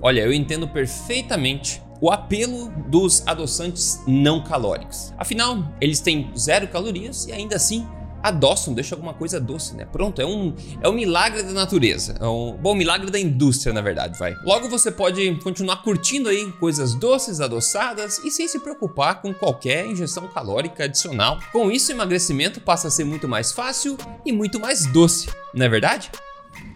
Olha, eu entendo perfeitamente o apelo dos adoçantes não calóricos. Afinal, eles têm zero calorias e ainda assim adoçam, deixam alguma coisa doce, né? Pronto, é um, é um milagre da natureza. É um bom milagre da indústria, na verdade, vai. Logo você pode continuar curtindo aí coisas doces, adoçadas e sem se preocupar com qualquer injeção calórica adicional. Com isso, o emagrecimento passa a ser muito mais fácil e muito mais doce, não é verdade?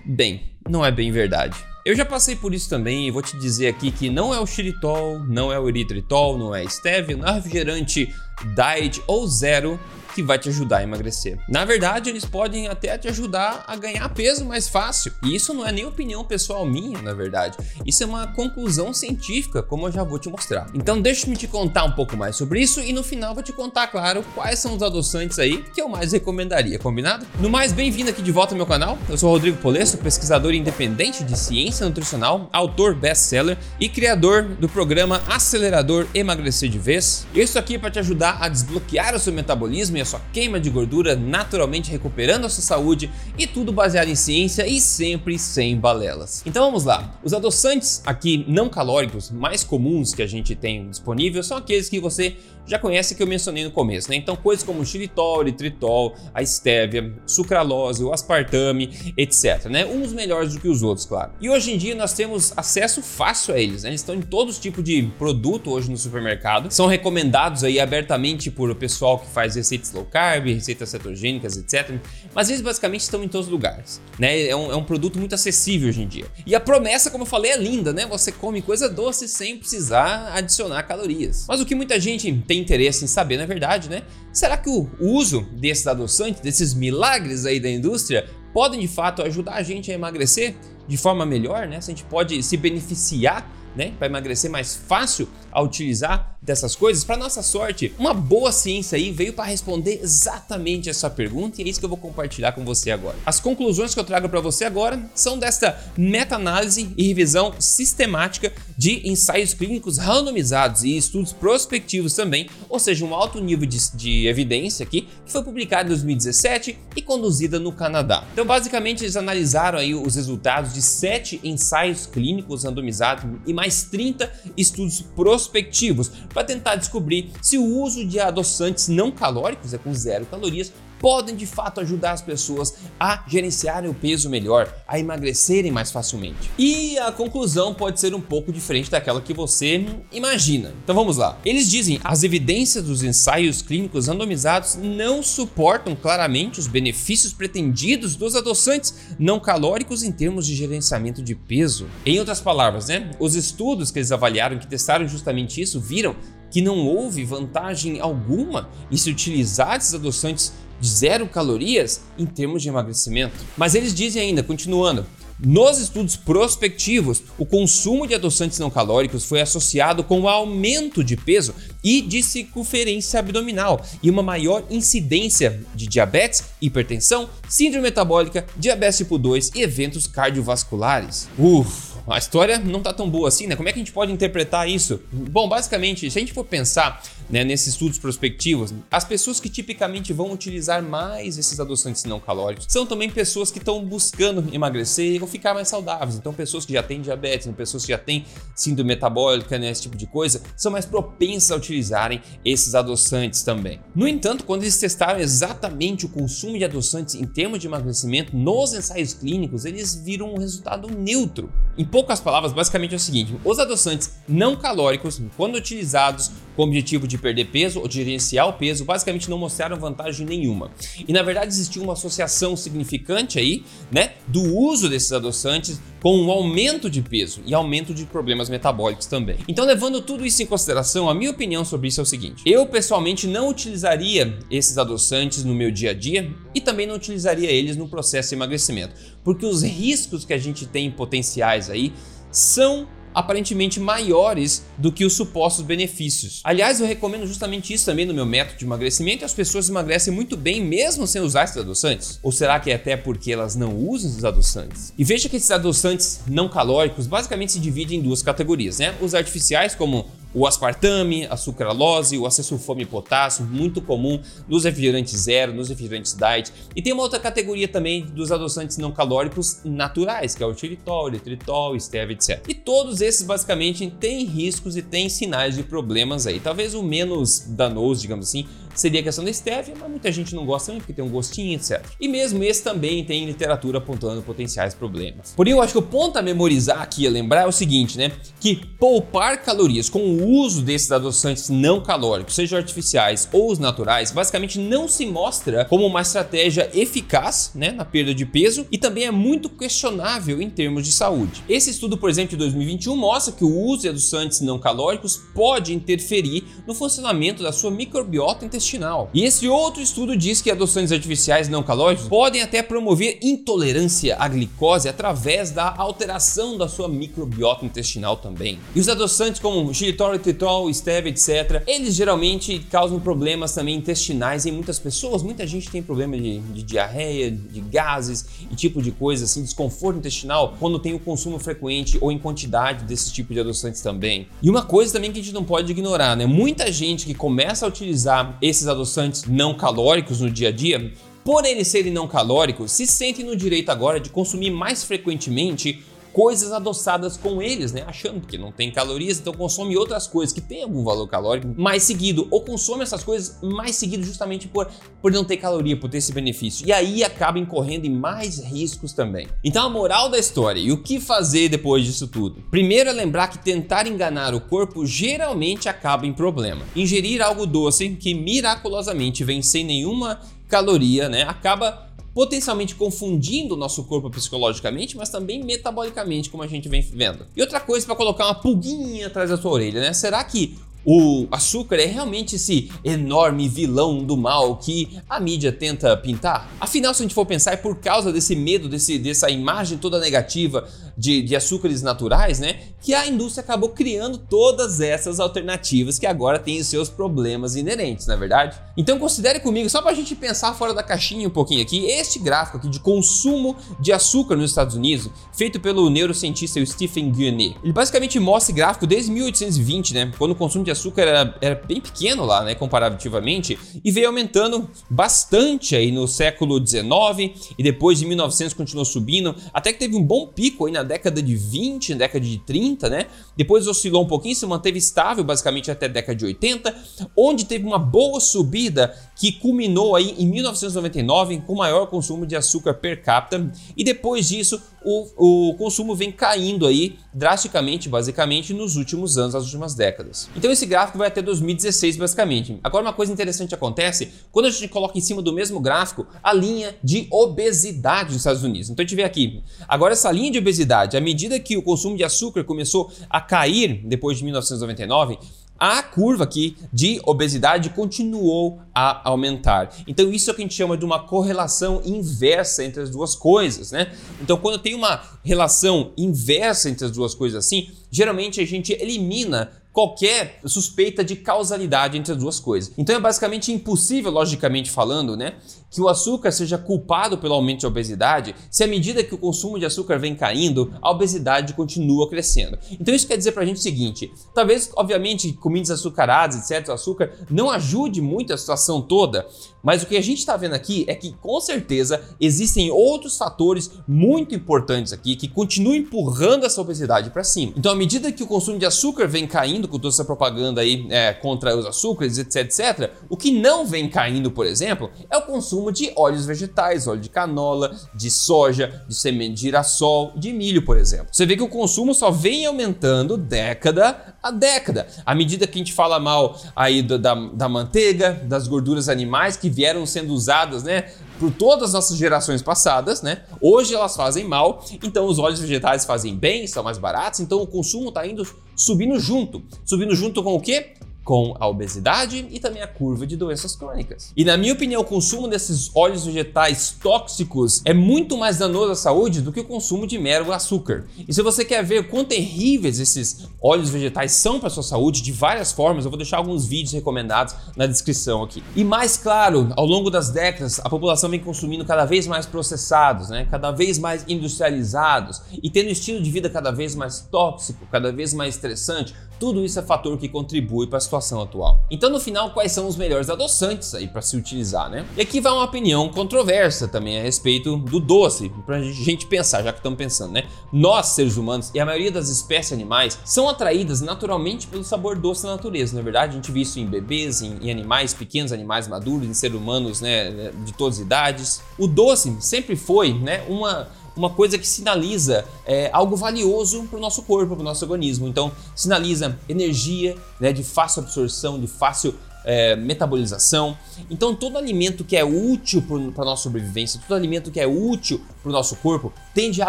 Bem, não é bem verdade. Eu já passei por isso também e vou te dizer aqui que não é o xilitol, não é o eritritol, não é stevia, não é refrigerante diet ou zero que vai te ajudar a emagrecer. Na verdade, eles podem até te ajudar a ganhar peso mais fácil. E isso não é nem opinião pessoal minha, na verdade. Isso é uma conclusão científica, como eu já vou te mostrar. Então, deixa-me te contar um pouco mais sobre isso e no final vou te contar, claro, quais são os adoçantes aí que eu mais recomendaria, combinado? No mais, bem-vindo aqui de volta ao meu canal. Eu sou Rodrigo Polesso, pesquisador independente de ciência nutricional, autor best-seller e criador do programa Acelerador Emagrecer de Vez. Isso aqui é para te ajudar a desbloquear o seu metabolismo a sua queima de gordura, naturalmente recuperando a sua saúde e tudo baseado em ciência e sempre sem balelas. Então vamos lá. Os adoçantes aqui não calóricos mais comuns que a gente tem disponível são aqueles que você já conhece que eu mencionei no começo, né? Então coisas como xilitol, eritritol, a estévia, sucralose, o aspartame, etc, né? Uns melhores do que os outros, claro. E hoje em dia nós temos acesso fácil a eles, né? Eles estão em todos os tipos de produto hoje no supermercado. São recomendados aí abertamente por o pessoal que faz receitas low carb, receitas cetogênicas, etc. Mas eles basicamente estão em todos os lugares, né? É um, é um produto muito acessível hoje em dia. E a promessa, como eu falei, é linda, né? Você come coisa doce sem precisar adicionar calorias. Mas o que muita gente tem interesse em saber, na verdade, né? Será que o uso desses adoçantes, desses milagres aí da indústria, podem de fato ajudar a gente a emagrecer de forma melhor, né? Se a gente pode se beneficiar né, para emagrecer mais fácil a utilizar dessas coisas? Para nossa sorte, uma boa ciência aí veio para responder exatamente essa pergunta e é isso que eu vou compartilhar com você agora. As conclusões que eu trago para você agora são desta meta-análise e revisão sistemática de ensaios clínicos randomizados e estudos prospectivos também, ou seja, um alto nível de, de evidência aqui, que foi publicada em 2017 e conduzida no Canadá. Então, basicamente, eles analisaram aí os resultados de sete ensaios clínicos randomizados e mais 30 estudos prospectivos para tentar descobrir se o uso de adoçantes não calóricos, é com zero calorias, podem de fato ajudar as pessoas a gerenciarem o peso melhor, a emagrecerem mais facilmente. E a conclusão pode ser um pouco diferente daquela que você imagina. Então vamos lá. Eles dizem as evidências dos ensaios clínicos randomizados não suportam claramente os benefícios pretendidos dos adoçantes não calóricos em termos de gerenciamento de peso. Em outras palavras, né, os estudos que eles avaliaram que testaram justamente isso viram que não houve vantagem alguma em se utilizar esses adoçantes de zero calorias em termos de emagrecimento. Mas eles dizem ainda, continuando, nos estudos prospectivos, o consumo de adoçantes não calóricos foi associado com o aumento de peso e de circunferência abdominal e uma maior incidência de diabetes, hipertensão, síndrome metabólica, diabetes tipo 2 e eventos cardiovasculares. Ufa! A história não tá tão boa assim, né? Como é que a gente pode interpretar isso? Bom, basicamente, se a gente for pensar né, nesses estudos prospectivos, as pessoas que tipicamente vão utilizar mais esses adoçantes não calóricos são também pessoas que estão buscando emagrecer ou ficar mais saudáveis. Então, pessoas que já têm diabetes, né, pessoas que já têm síndrome metabólica, né, esse tipo de coisa, são mais propensas a utilizarem esses adoçantes também. No entanto, quando eles testaram exatamente o consumo de adoçantes em termos de emagrecimento nos ensaios clínicos, eles viram um resultado neutro. Poucas palavras, basicamente é o seguinte: os adoçantes não calóricos, quando utilizados com o objetivo de perder peso ou de gerenciar o peso, basicamente não mostraram vantagem nenhuma. E na verdade existiu uma associação significante aí, né, do uso desses adoçantes com um aumento de peso e aumento de problemas metabólicos também. Então, levando tudo isso em consideração, a minha opinião sobre isso é o seguinte: eu pessoalmente não utilizaria esses adoçantes no meu dia a dia e também não utilizaria eles no processo de emagrecimento, porque os riscos que a gente tem potenciais aí são aparentemente maiores do que os supostos benefícios. Aliás, eu recomendo justamente isso também no meu método de emagrecimento e as pessoas emagrecem muito bem mesmo sem usar esses adoçantes. Ou será que é até porque elas não usam os adoçantes? E veja que esses adoçantes não calóricos basicamente se dividem em duas categorias, né? Os artificiais, como o aspartame, a sucralose, o acesulfame potássio, muito comum nos refrigerantes zero, nos refrigerantes diet. E tem uma outra categoria também dos adoçantes não calóricos naturais, que é o xilitol, eritritol, stevia, etc. E todos esses basicamente têm riscos e têm sinais de problemas aí. Talvez o menos danoso, digamos assim, seria a questão da stevia, mas muita gente não gosta porque tem um gostinho, etc. E mesmo esse também tem literatura apontando potenciais problemas. Porém, eu acho que o ponto a memorizar aqui, a lembrar é o seguinte, né? Que poupar calorias com o uso desses adoçantes não calóricos, sejam artificiais ou os naturais, basicamente não se mostra como uma estratégia eficaz, né, na perda de peso e também é muito questionável em termos de saúde. Esse estudo, por exemplo, de 2021 mostra que o uso de adoçantes não calóricos pode interferir no funcionamento da sua microbiota intestinal intestinal. E esse outro estudo diz que adoçantes artificiais não calóricos podem até promover intolerância à glicose através da alteração da sua microbiota intestinal também. E os adoçantes como xilitol, eritritol, stevia, etc., eles geralmente causam problemas também intestinais em muitas pessoas. Muita gente tem problema de, de diarreia, de gases e tipo de coisa assim, desconforto intestinal quando tem o consumo frequente ou em quantidade desse tipo de adoçantes também. E uma coisa também que a gente não pode ignorar, né? Muita gente que começa a utilizar esses adoçantes não calóricos no dia a dia, por eles serem não calóricos, se sentem no direito agora de consumir mais frequentemente coisas adoçadas com eles, né? Achando que não tem calorias, então consome outras coisas que têm algum valor calórico mais seguido, ou consome essas coisas mais seguido justamente por, por não ter caloria, por ter esse benefício. E aí acaba incorrendo em mais riscos também. Então a moral da história e o que fazer depois disso tudo? Primeiro é lembrar que tentar enganar o corpo geralmente acaba em problema. Ingerir algo doce que miraculosamente vem sem nenhuma caloria, né? Acaba potencialmente confundindo o nosso corpo psicologicamente, mas também metabolicamente, como a gente vem vendo. E outra coisa para colocar uma pulguinha atrás da sua orelha, né? Será que o açúcar é realmente esse enorme vilão do mal que a mídia tenta pintar? Afinal, se a gente for pensar, é por causa desse medo, desse, dessa imagem toda negativa de, de açúcares naturais, né? Que a indústria acabou criando todas essas alternativas que agora têm os seus problemas inerentes, não é verdade? Então considere comigo, só para a gente pensar fora da caixinha um pouquinho aqui, este gráfico aqui de consumo de açúcar nos Estados Unidos, feito pelo neurocientista Stephen Guyenet. Ele basicamente mostra esse gráfico desde 1820, né? Quando o consumo de açúcar era, era bem pequeno lá, né? Comparativamente, e veio aumentando bastante aí no século 19 e depois de 1900 continuou subindo, até que teve um bom pico aí na década de 20, na década de 30, né? Depois oscilou um pouquinho, se manteve estável basicamente até a década de 80, onde teve uma boa subida que culminou aí em 1999 com o maior consumo de açúcar per capita e depois disso o, o consumo vem caindo aí drasticamente, basicamente, nos últimos anos, nas últimas décadas. Então esse gráfico vai até 2016, basicamente. Agora uma coisa interessante acontece quando a gente coloca em cima do mesmo gráfico a linha de obesidade dos Estados Unidos. Então a gente vê aqui, agora essa linha de obesidade, à medida que o consumo de açúcar começou a cair depois de 1999, a curva aqui de obesidade continuou a aumentar. Então isso é o que a gente chama de uma correlação inversa entre as duas coisas, né? Então quando tem uma relação inversa entre as duas coisas assim, geralmente a gente elimina qualquer suspeita de causalidade entre as duas coisas. Então é basicamente impossível, logicamente falando, né, que o açúcar seja culpado pelo aumento de obesidade se à medida que o consumo de açúcar vem caindo, a obesidade continua crescendo. Então isso quer dizer pra gente o seguinte, talvez, obviamente, comidas açucaradas, etc, o açúcar não ajude muito a situação toda, mas o que a gente está vendo aqui é que com certeza existem outros fatores muito importantes aqui que continuam empurrando essa obesidade para cima. Então, à medida que o consumo de açúcar vem caindo com toda essa propaganda aí é, contra os açúcares, etc, etc, o que não vem caindo, por exemplo, é o consumo de óleos vegetais, óleo de canola, de soja, de semente de girassol, de milho, por exemplo. Você vê que o consumo só vem aumentando década a década. À medida que a gente fala mal aí da, da, da manteiga, das gorduras animais que vieram sendo usadas, né, por todas as nossas gerações passadas, né? Hoje elas fazem mal, então os óleos vegetais fazem bem, são mais baratos, então o consumo está indo subindo junto. Subindo junto com o quê? Com a obesidade e também a curva de doenças crônicas. E na minha opinião, o consumo desses óleos vegetais tóxicos é muito mais danoso à saúde do que o consumo de mero açúcar. E se você quer ver quão terríveis esses óleos vegetais são para sua saúde de várias formas, eu vou deixar alguns vídeos recomendados na descrição aqui. E mais claro, ao longo das décadas, a população vem consumindo cada vez mais processados, né? Cada vez mais industrializados e tendo um estilo de vida cada vez mais tóxico, cada vez mais estressante, tudo isso é fator que contribui para a situação atual. Então, no final, quais são os melhores adoçantes aí para se utilizar, né? E aqui vai uma opinião controversa também a respeito do doce, para a gente pensar, já que estamos pensando, né? Nós, seres humanos, e a maioria das espécies animais são atraídas naturalmente pelo sabor doce da natureza, na é verdade? A gente vê isso em bebês, em, em animais, pequenos animais maduros, em seres humanos, né, de todas as idades. O doce sempre foi, né, uma uma coisa que sinaliza é, algo valioso para o nosso corpo, para o nosso organismo. Então, sinaliza energia, né, de fácil absorção, de fácil é, metabolização. Então, todo alimento que é útil para a nossa sobrevivência, todo alimento que é útil para o nosso corpo, tende a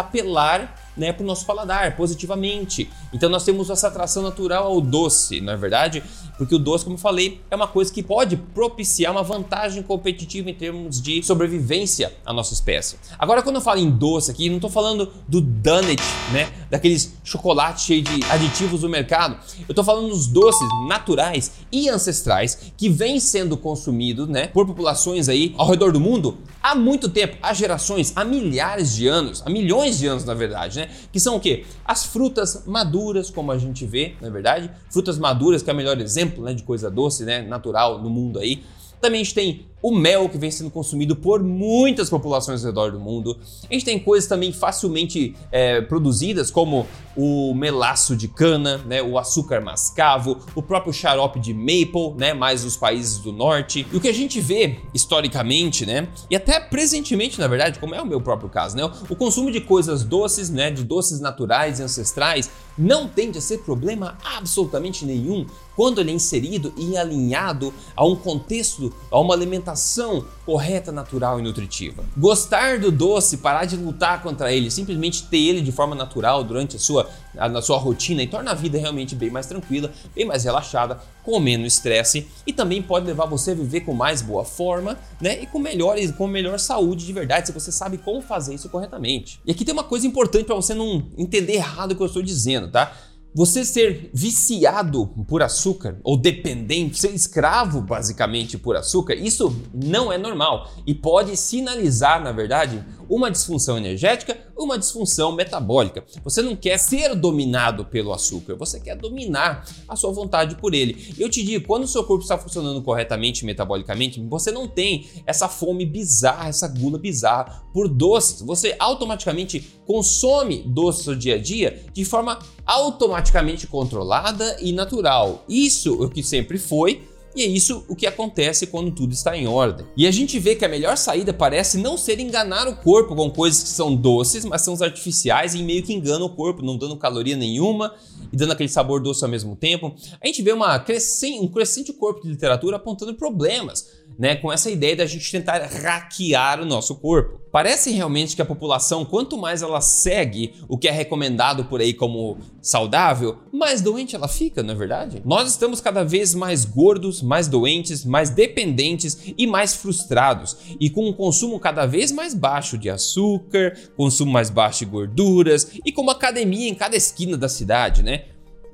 apelar né, para o nosso paladar positivamente. Então nós temos essa atração natural ao doce, não é verdade? Porque o doce, como eu falei, é uma coisa que pode propiciar uma vantagem competitiva em termos de sobrevivência à nossa espécie. Agora, quando eu falo em doce aqui, não estou falando do donut, né, daqueles chocolates cheios de aditivos do mercado. Eu estou falando dos doces naturais e ancestrais que vêm sendo consumidos, né, por populações aí ao redor do mundo há muito tempo, há gerações, há milhares de anos, há milhões de anos na verdade, né? Que são o quê? As frutas maduras, como a gente vê, na verdade, frutas maduras que é o melhor exemplo, né, de coisa doce, né, natural no mundo aí. Também a gente tem o mel que vem sendo consumido por muitas populações ao redor do mundo. A gente tem coisas também facilmente é, produzidas, como o melaço de cana, né, o açúcar mascavo, o próprio xarope de maple, né, mais os países do norte. E o que a gente vê historicamente, né, e até presentemente, na verdade, como é o meu próprio caso, né, o consumo de coisas doces, né, de doces naturais e ancestrais, não tende a ser problema absolutamente nenhum quando ele é inserido e alinhado a um contexto, a uma alimentação alimentação correta, natural e nutritiva. Gostar do doce, parar de lutar contra ele, simplesmente ter ele de forma natural durante a sua, a, sua rotina e torna a vida realmente bem mais tranquila, bem mais relaxada, com menos estresse e também pode levar você a viver com mais boa forma, né? E com melhor, com melhor saúde de verdade, se você sabe como fazer isso corretamente. E aqui tem uma coisa importante para você não entender errado o que eu estou dizendo, tá? Você ser viciado por açúcar ou dependente, ser escravo basicamente por açúcar, isso não é normal. E pode sinalizar, na verdade, uma disfunção energética, uma disfunção metabólica. Você não quer ser dominado pelo açúcar, você quer dominar a sua vontade por ele. Eu te digo, quando o seu corpo está funcionando corretamente metabolicamente, você não tem essa fome bizarra, essa gula bizarra por doces. Você automaticamente consome doces no dia a dia de forma automaticamente controlada e natural. Isso é o que sempre foi e é isso o que acontece quando tudo está em ordem. E a gente vê que a melhor saída parece não ser enganar o corpo com coisas que são doces, mas são artificiais e meio que enganam o corpo, não dando caloria nenhuma e dando aquele sabor doce ao mesmo tempo. A gente vê uma crescente, um crescente corpo de literatura apontando problemas né, com essa ideia da gente tentar hackear o nosso corpo. Parece realmente que a população, quanto mais ela segue o que é recomendado por aí como saudável, mais doente ela fica, não é verdade? Nós estamos cada vez mais gordos, mais doentes, mais dependentes e mais frustrados, e com um consumo cada vez mais baixo de açúcar, consumo mais baixo de gorduras e com uma academia em cada esquina da cidade, né?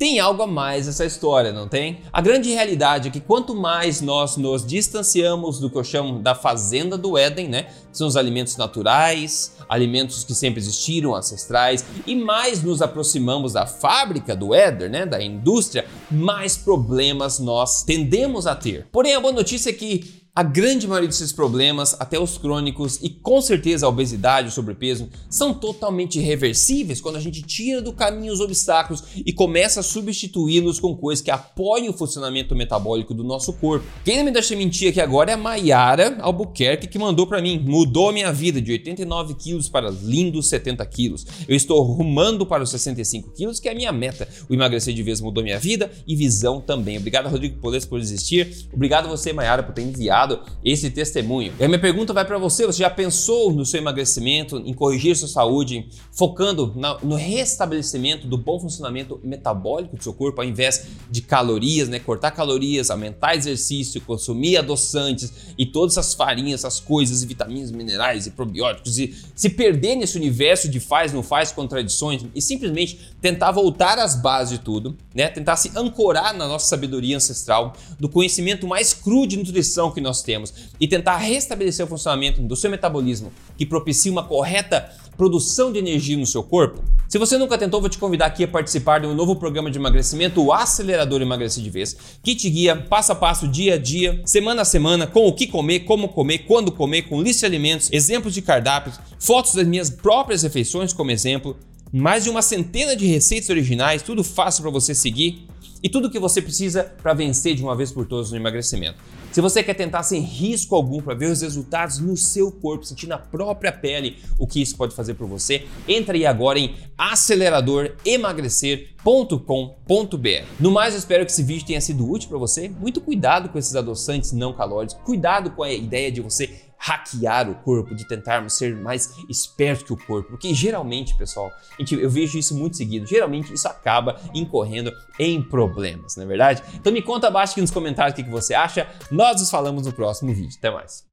Tem algo a mais essa história, não tem? A grande realidade é que quanto mais nós nos distanciamos do que eu chamo da fazenda do Éden, né? Que são os alimentos naturais, alimentos que sempre existiram, ancestrais, e mais nos aproximamos da fábrica do Éden, né? Da indústria, mais problemas nós tendemos a ter. Porém, a boa notícia é que a grande maioria desses problemas, até os crônicos e com certeza a obesidade o sobrepeso, são totalmente reversíveis quando a gente tira do caminho os obstáculos e começa a substituí-los com coisas que apoiem o funcionamento metabólico do nosso corpo. Quem não me deixa mentir aqui agora é a Mayara Albuquerque que mandou para mim, mudou minha vida de 89 quilos para lindos 70 quilos. Eu estou rumando para os 65 quilos, que é a minha meta. O emagrecer de vez mudou minha vida e visão também. Obrigado, Rodrigo Poles, por existir. Obrigado você, Mayara, por ter enviado escutado esse testemunho. E a minha pergunta vai para você: você já pensou no seu emagrecimento, em corrigir sua saúde, focando no restabelecimento do bom funcionamento metabólico do seu corpo, ao invés de calorias, né? Cortar calorias, aumentar exercício, consumir adoçantes e todas essas farinhas, essas coisas, e vitaminas, minerais e probióticos, e se perder nesse universo de faz, não faz, contradições, e simplesmente tentar voltar às bases de tudo, né? Tentar se ancorar na nossa sabedoria ancestral, do conhecimento mais cru de nutrição que nós temos e tentar restabelecer o funcionamento do seu metabolismo que propicia uma correta produção de energia no seu corpo? Se você nunca tentou, vou te convidar aqui a participar de um novo programa de emagrecimento, o Acelerador Emagrecer de Vez, que te guia passo a passo, dia a dia, semana a semana, com o que comer, como comer, quando comer, com lista de alimentos, exemplos de cardápios, fotos das minhas próprias refeições como exemplo, mais de uma centena de receitas originais, tudo fácil para você seguir e tudo o que você precisa para vencer de uma vez por todas no emagrecimento. Se você quer tentar sem risco algum para ver os resultados no seu corpo, sentir na própria pele o que isso pode fazer por você, entre aí agora em aceleradoremagrecer.com.br. No mais, eu espero que esse vídeo tenha sido útil para você. Muito cuidado com esses adoçantes não calóricos, cuidado com a ideia de você hackear o corpo, de tentarmos ser mais espertos que o corpo, porque geralmente, pessoal, eu vejo isso muito seguido, geralmente isso acaba incorrendo em problemas, não é verdade? Então me conta abaixo aqui nos comentários o que você acha, nós nos falamos no próximo vídeo, até mais.